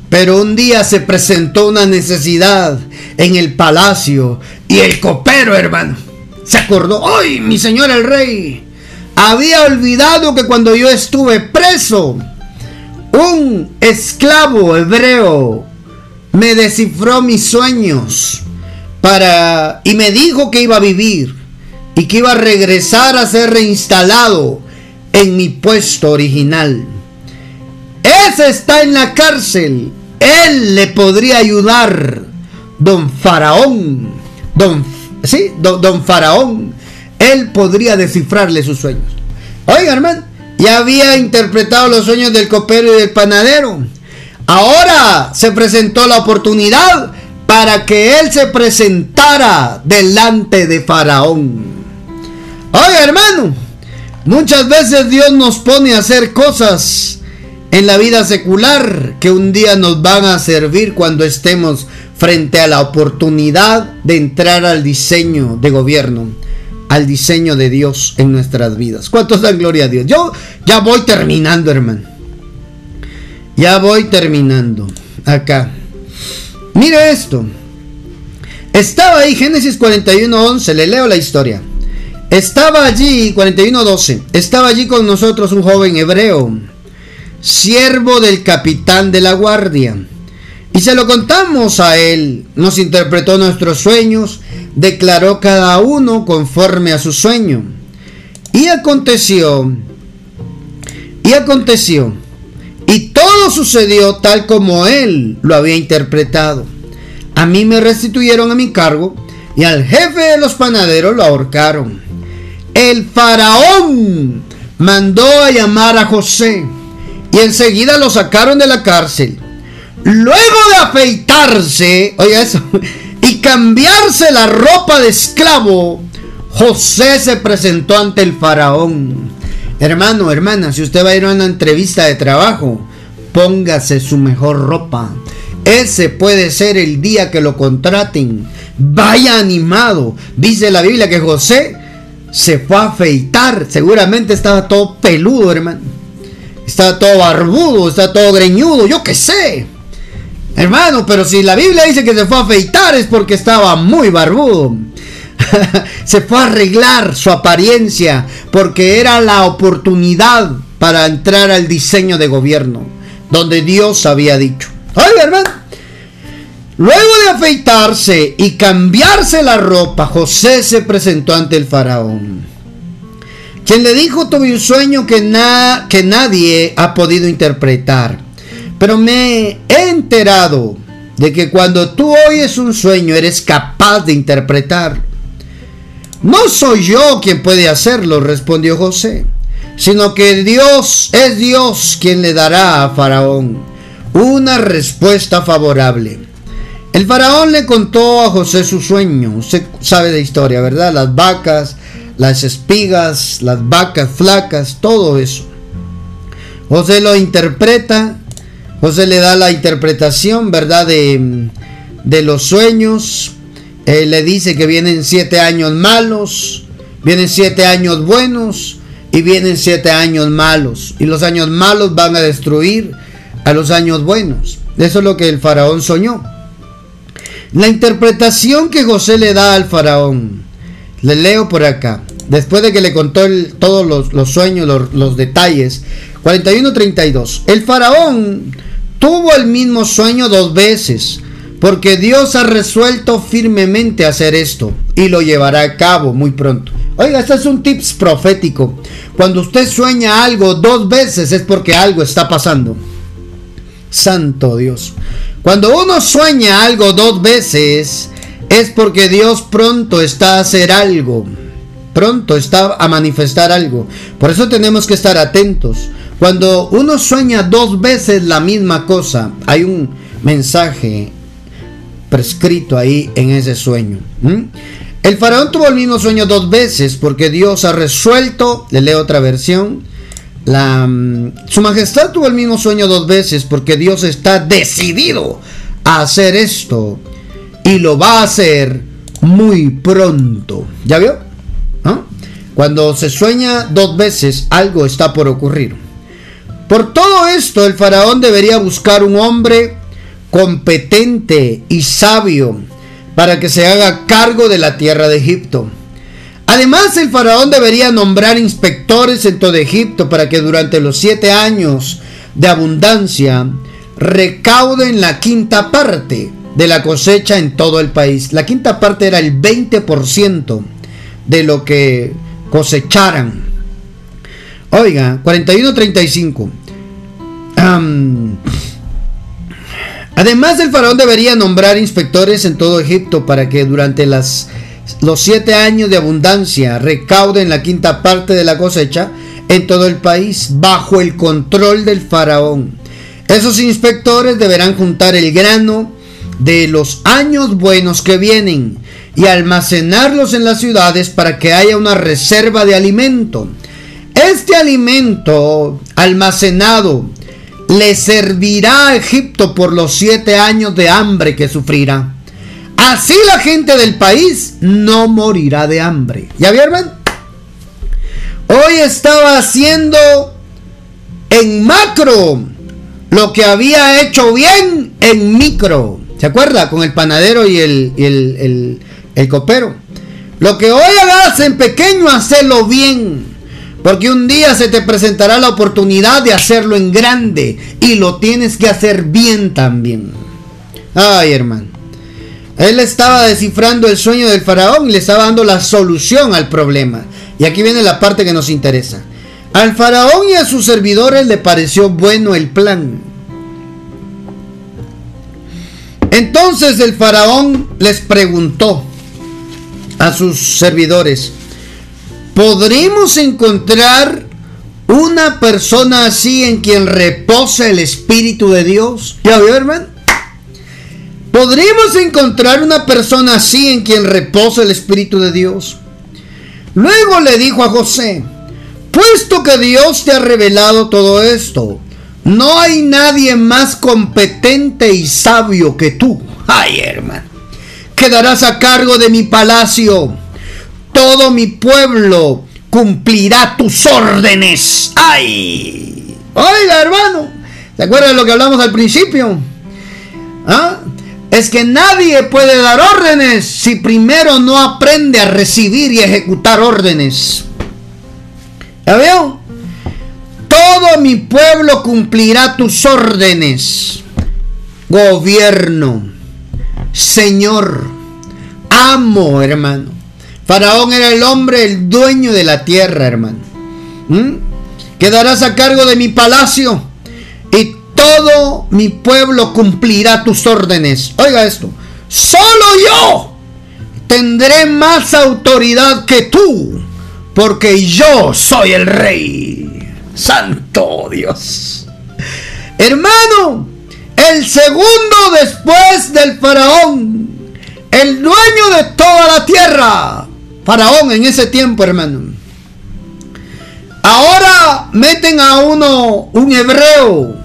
Pero un día se presentó una necesidad en el palacio y el copero, hermano, se acordó, ¡ay, mi señor el rey! Había olvidado que cuando yo estuve preso, un esclavo hebreo me descifró mis sueños para y me dijo que iba a vivir y que iba a regresar a ser reinstalado en mi puesto original. Ese está en la cárcel. Él le podría ayudar. Don Faraón. Don, sí, don, don Faraón. Él podría descifrarle sus sueños. Oiga, hermano, ya había interpretado los sueños del copero y del panadero. Ahora se presentó la oportunidad para que él se presentara delante de Faraón. Oiga, hermano, muchas veces Dios nos pone a hacer cosas en la vida secular que un día nos van a servir cuando estemos frente a la oportunidad de entrar al diseño de gobierno, al diseño de Dios en nuestras vidas. ¿Cuántos dan gloria a Dios? Yo ya voy terminando, hermano. Ya voy terminando. Acá. Mire esto. Estaba ahí Génesis 41:11, le leo la historia. Estaba allí 41:12. Estaba allí con nosotros un joven hebreo, siervo del capitán de la guardia. Y se lo contamos a él, nos interpretó nuestros sueños, declaró cada uno conforme a su sueño. Y aconteció, y aconteció y todo sucedió tal como él lo había interpretado. A mí me restituyeron a mi cargo y al jefe de los panaderos lo ahorcaron. El faraón mandó a llamar a José y enseguida lo sacaron de la cárcel. Luego de afeitarse, oiga eso, y cambiarse la ropa de esclavo, José se presentó ante el faraón. Hermano, hermana, si usted va a ir a una entrevista de trabajo, póngase su mejor ropa. Ese puede ser el día que lo contraten. Vaya animado. Dice la Biblia que José se fue a afeitar. Seguramente estaba todo peludo, hermano. Estaba todo barbudo, estaba todo greñudo, yo qué sé. Hermano, pero si la Biblia dice que se fue a afeitar es porque estaba muy barbudo. se fue a arreglar su apariencia porque era la oportunidad para entrar al diseño de gobierno, donde Dios había dicho. Ay, hermano. Luego de afeitarse y cambiarse la ropa, José se presentó ante el faraón, quien le dijo, tuve un sueño que, que nadie ha podido interpretar, pero me he enterado de que cuando tú oyes un sueño eres capaz de interpretar no soy yo quien puede hacerlo, respondió José, sino que Dios es Dios quien le dará a Faraón una respuesta favorable. El faraón le contó a José su sueño. Usted sabe de historia, ¿verdad? Las vacas, las espigas, las vacas flacas, todo eso. José lo interpreta. José le da la interpretación, ¿verdad? De, de los sueños. Él le dice que vienen siete años malos, vienen siete años buenos y vienen siete años malos. Y los años malos van a destruir a los años buenos. Eso es lo que el faraón soñó. La interpretación que José le da al faraón, le leo por acá, después de que le contó todos los, sueños, los, los detalles, 41-32. El faraón tuvo el mismo sueño dos veces porque Dios ha resuelto firmemente hacer esto y lo llevará a cabo muy pronto. Oiga, este es un tips profético. Cuando usted sueña algo dos veces es porque algo está pasando. Santo Dios. Cuando uno sueña algo dos veces es porque Dios pronto está a hacer algo. Pronto está a manifestar algo. Por eso tenemos que estar atentos. Cuando uno sueña dos veces la misma cosa, hay un mensaje prescrito ahí en ese sueño. El faraón tuvo el mismo sueño dos veces porque Dios ha resuelto, le leo otra versión, la, mm, su majestad tuvo el mismo sueño dos veces porque Dios está decidido a hacer esto y lo va a hacer muy pronto. ¿Ya vio? Cuando se sueña dos veces, algo está por ocurrir. Por todo esto, el faraón debería buscar un hombre competente y sabio para que se haga cargo de la tierra de Egipto. Además, el faraón debería nombrar inspectores en todo Egipto para que durante los siete años de abundancia recauden la quinta parte de la cosecha en todo el país. La quinta parte era el 20% de lo que cosecharan. Oiga, 41-35. además, el faraón debería nombrar inspectores en todo Egipto para que durante las, los siete años de abundancia recauden la quinta parte de la cosecha en todo el país bajo el control del faraón. Esos inspectores deberán juntar el grano de los años buenos que vienen y almacenarlos en las ciudades para que haya una reserva de alimento. Este alimento almacenado le servirá a Egipto por los siete años de hambre que sufrirá. Así la gente del país no morirá de hambre. ¿Ya vieron? Hoy estaba haciendo en macro lo que había hecho bien en micro. ¿Se acuerda? Con el panadero y el, el, copero. Lo que hoy hagas en pequeño, hacerlo bien. Porque un día se te presentará la oportunidad de hacerlo en grande. Y lo tienes que hacer bien también. Ay, hermano. Él estaba descifrando el sueño del faraón y le estaba dando la solución al problema. Y aquí viene la parte que nos interesa. Al faraón y a sus servidores le pareció bueno el plan. Entonces el faraón les preguntó a sus servidores, ¿podremos encontrar una persona así en quien reposa el Espíritu de Dios? ¿Ya vio, hermano? ¿Podríamos encontrar una persona así en quien reposa el Espíritu de Dios? Luego le dijo a José, puesto que Dios te ha revelado todo esto, no hay nadie más competente y sabio que tú. Ay, hermano. Quedarás a cargo de mi palacio. Todo mi pueblo cumplirá tus órdenes. Ay. Oiga, hermano. ¿Se acuerdan de lo que hablamos al principio? ¿Ah? es que nadie puede dar órdenes si primero no aprende a recibir y ejecutar órdenes. ¿Ya veo? Todo mi pueblo cumplirá tus órdenes. Gobierno, Señor, amo, hermano. Faraón era el hombre, el dueño de la tierra, hermano. ¿Mm? Quedarás a cargo de mi palacio y todo mi pueblo cumplirá tus órdenes. Oiga esto, solo yo tendré más autoridad que tú, porque yo soy el rey. Santo Dios. Hermano, el segundo después del faraón, el dueño de toda la tierra, faraón en ese tiempo, hermano. Ahora meten a uno, un hebreo,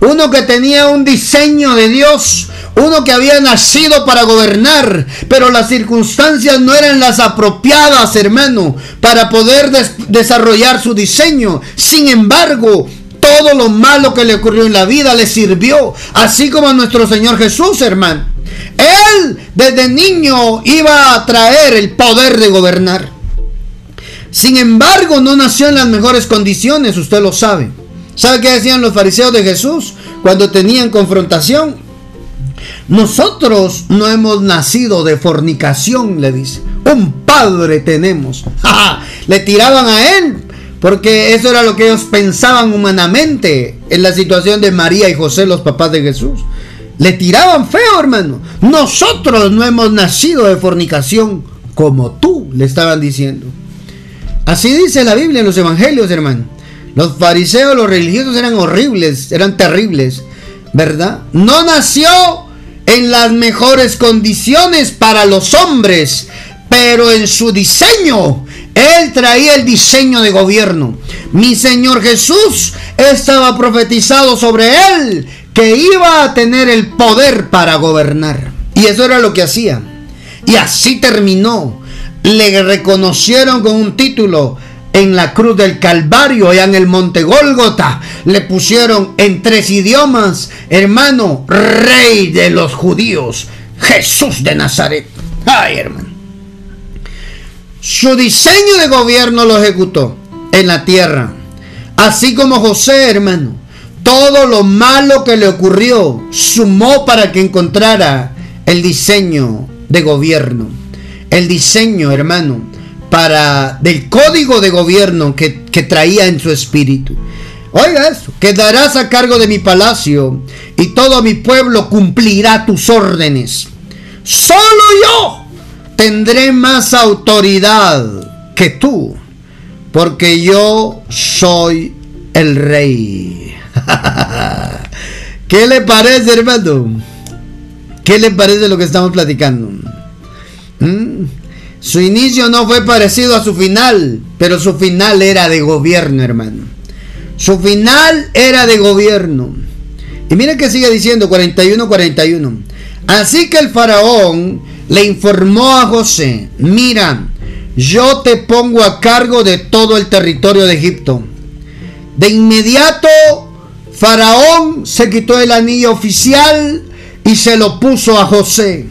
uno que tenía un diseño de Dios, uno que había nacido para gobernar, pero las circunstancias no eran las apropiadas, hermano, para poder desarrollar su diseño. Sin embargo, todo lo malo que le ocurrió en la vida le sirvió, así como a nuestro Señor Jesús, hermano. Él desde niño iba a traer el poder de gobernar. Sin embargo, no nació en las mejores condiciones, usted lo sabe. ¿Sabe qué decían los fariseos de Jesús cuando tenían confrontación? Nosotros no hemos nacido de fornicación, le dice. Un padre tenemos. le tiraban a él porque eso era lo que ellos pensaban humanamente en la situación de María y José, los papás de Jesús. Le tiraban feo, hermano. Nosotros no hemos nacido de fornicación como tú, le estaban diciendo. Así dice la Biblia en los evangelios, hermano. Los fariseos, los religiosos eran horribles, eran terribles, ¿verdad? No nació en las mejores condiciones para los hombres, pero en su diseño, él traía el diseño de gobierno. Mi Señor Jesús estaba profetizado sobre él que iba a tener el poder para gobernar. Y eso era lo que hacía. Y así terminó. Le reconocieron con un título en la cruz del Calvario, allá en el monte Gólgota, le pusieron en tres idiomas, hermano, rey de los judíos, Jesús de Nazaret. Ay, hermano. Su diseño de gobierno lo ejecutó en la tierra, así como José, hermano. Todo lo malo que le ocurrió sumó para que encontrara el diseño de gobierno. El diseño, hermano, para del código de gobierno que, que traía en su espíritu. Oiga eso, quedarás a cargo de mi palacio y todo mi pueblo cumplirá tus órdenes. Solo yo tendré más autoridad que tú, porque yo soy el rey. ¿Qué le parece, hermano? ¿Qué le parece lo que estamos platicando? ¿Mm? Su inicio no fue parecido a su final, pero su final era de gobierno, hermano. Su final era de gobierno. Y mire que sigue diciendo 41-41. Así que el faraón le informó a José, mira, yo te pongo a cargo de todo el territorio de Egipto. De inmediato, Faraón se quitó el anillo oficial y se lo puso a José.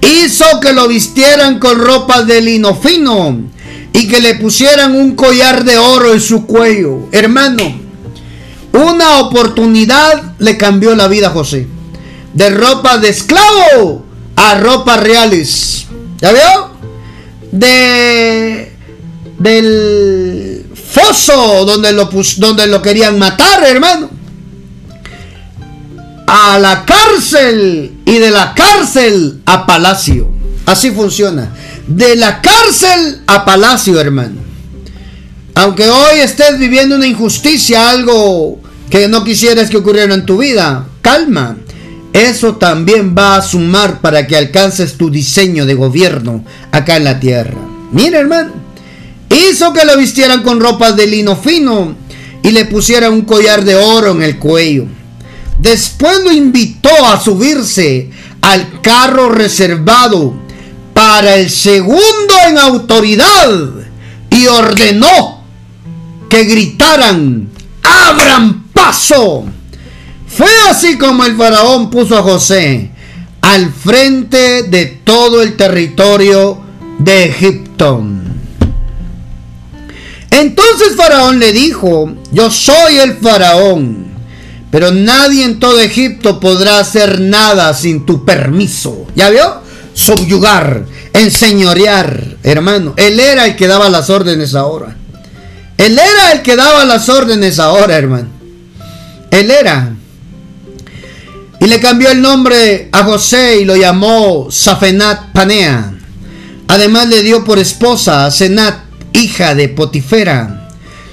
Hizo que lo vistieran con ropas de lino fino y que le pusieran un collar de oro en su cuello. Hermano, una oportunidad le cambió la vida a José. De ropa de esclavo a ropas reales. ¿Ya vio? De del foso donde lo, donde lo querían matar, hermano a la cárcel y de la cárcel a palacio. Así funciona. De la cárcel a palacio, hermano. Aunque hoy estés viviendo una injusticia, algo que no quisieras que ocurriera en tu vida, calma. Eso también va a sumar para que alcances tu diseño de gobierno acá en la tierra. Mira, hermano. Hizo que lo vistieran con ropas de lino fino y le pusieran un collar de oro en el cuello Después lo invitó a subirse al carro reservado para el segundo en autoridad y ordenó que gritaran, abran paso. Fue así como el faraón puso a José al frente de todo el territorio de Egipto. Entonces Faraón le dijo, yo soy el faraón pero nadie en todo Egipto podrá hacer nada sin tu permiso. ¿Ya vio? Subyugar, enseñorear, hermano. Él era el que daba las órdenes ahora. Él era el que daba las órdenes ahora, hermano. Él era. Y le cambió el nombre a José y lo llamó Safenat Panea. Además le dio por esposa a Senat, hija de Potifera,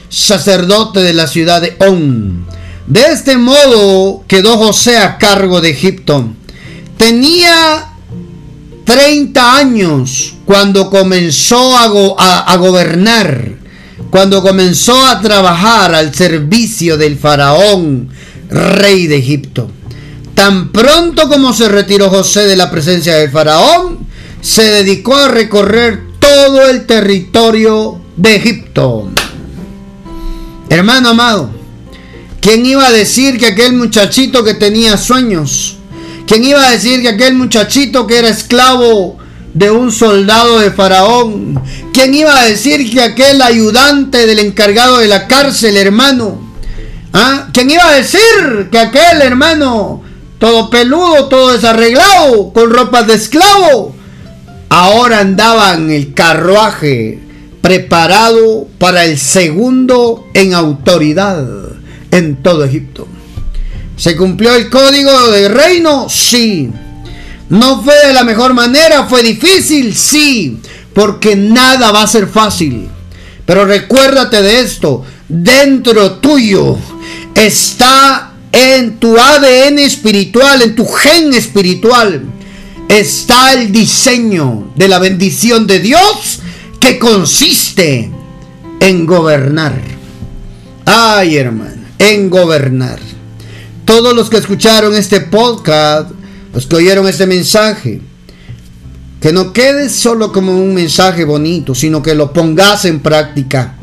sacerdote de la ciudad de On de este modo quedó José a cargo de Egipto. Tenía 30 años cuando comenzó a, gobernar, cuando comenzó a trabajar al servicio del faraón, rey de Egipto. Tan pronto como se retiró José de la presencia del faraón, se dedicó a recorrer todo el territorio de Egipto. Hermano amado, ¿Quién iba a decir que aquel muchachito que tenía sueños? ¿Quién iba a decir que aquel muchachito que era esclavo de un soldado de Faraón? ¿Quién iba a decir que aquel ayudante del encargado de la cárcel, hermano? ¿Ah? ¿Quién iba a decir que aquel hermano, todo peludo, todo desarreglado, con ropas de esclavo, ahora andaba en el carruaje preparado para el segundo en autoridad? en todo Egipto. ¿Se cumplió el código de reino? Sí. ¿No fue de la mejor manera? ¿Fue difícil? Sí. Porque nada va a ser fácil. Pero recuérdate de esto. Dentro tuyo está en tu ADN espiritual, en tu gen espiritual, está el diseño de la bendición de Dios que consiste en gobernar. Ay, hermano en gobernar. Todos los que escucharon este podcast, los que oyeron este mensaje, que no quede solo como un mensaje bonito, sino que lo pongas en práctica.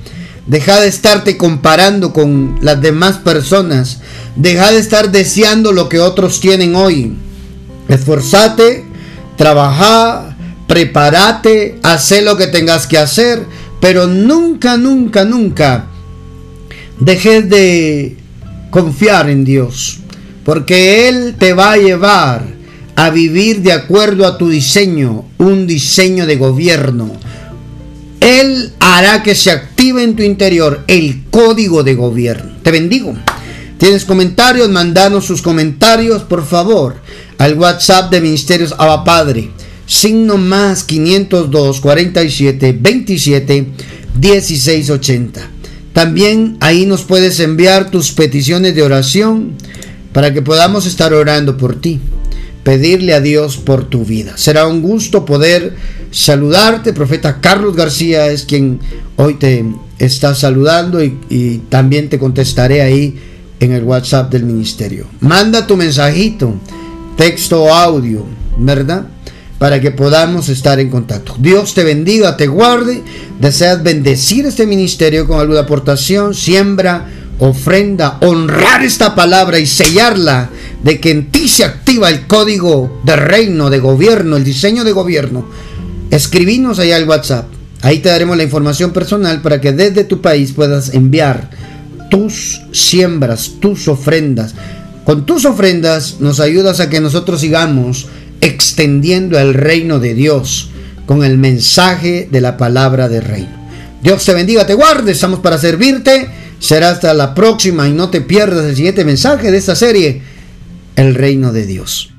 Deja de estarte comparando con las demás personas. Deja de estar deseando lo que otros tienen hoy. Esforzate, trabaja, prepárate, haz lo que tengas que hacer, pero nunca, nunca, nunca dejes de confiar en Dios, porque Él te va a llevar a vivir de acuerdo a tu diseño, un diseño de gobierno. Él hará que se active en tu interior el código de gobierno. Te bendigo. ¿Tienes comentarios? Mandanos sus comentarios, por favor, al WhatsApp de Ministerios Abba Padre. Signo más 502 47 27 16 80. También ahí nos puedes enviar tus peticiones de oración para que podamos estar orando por ti. Pedirle a Dios por tu vida. Será un gusto poder saludarte. Profeta Carlos García es quien hoy te está saludando y, también te contestaré ahí en el WhatsApp del ministerio. Manda tu mensajito, texto o audio, ¿verdad? Para que podamos estar en contacto. Dios te bendiga, te guarde. Deseas bendecir este ministerio con alguna aportación, siembra, ofrenda, honrar esta palabra y sellarla de que en ti se activa el código de reino, de gobierno, el diseño de gobierno. Escribinos allá al WhatsApp. Ahí te daremos la información personal para que desde tu país puedas enviar tus siembras, tus ofrendas. Con tus ofrendas nos ayudas a que nosotros sigamos extendiendo el reino de Dios con el mensaje de la palabra de reino. Dios te bendiga, te guarde, estamos para servirte. Será hasta la próxima y no te pierdas el siguiente mensaje de esta serie, el reino de Dios.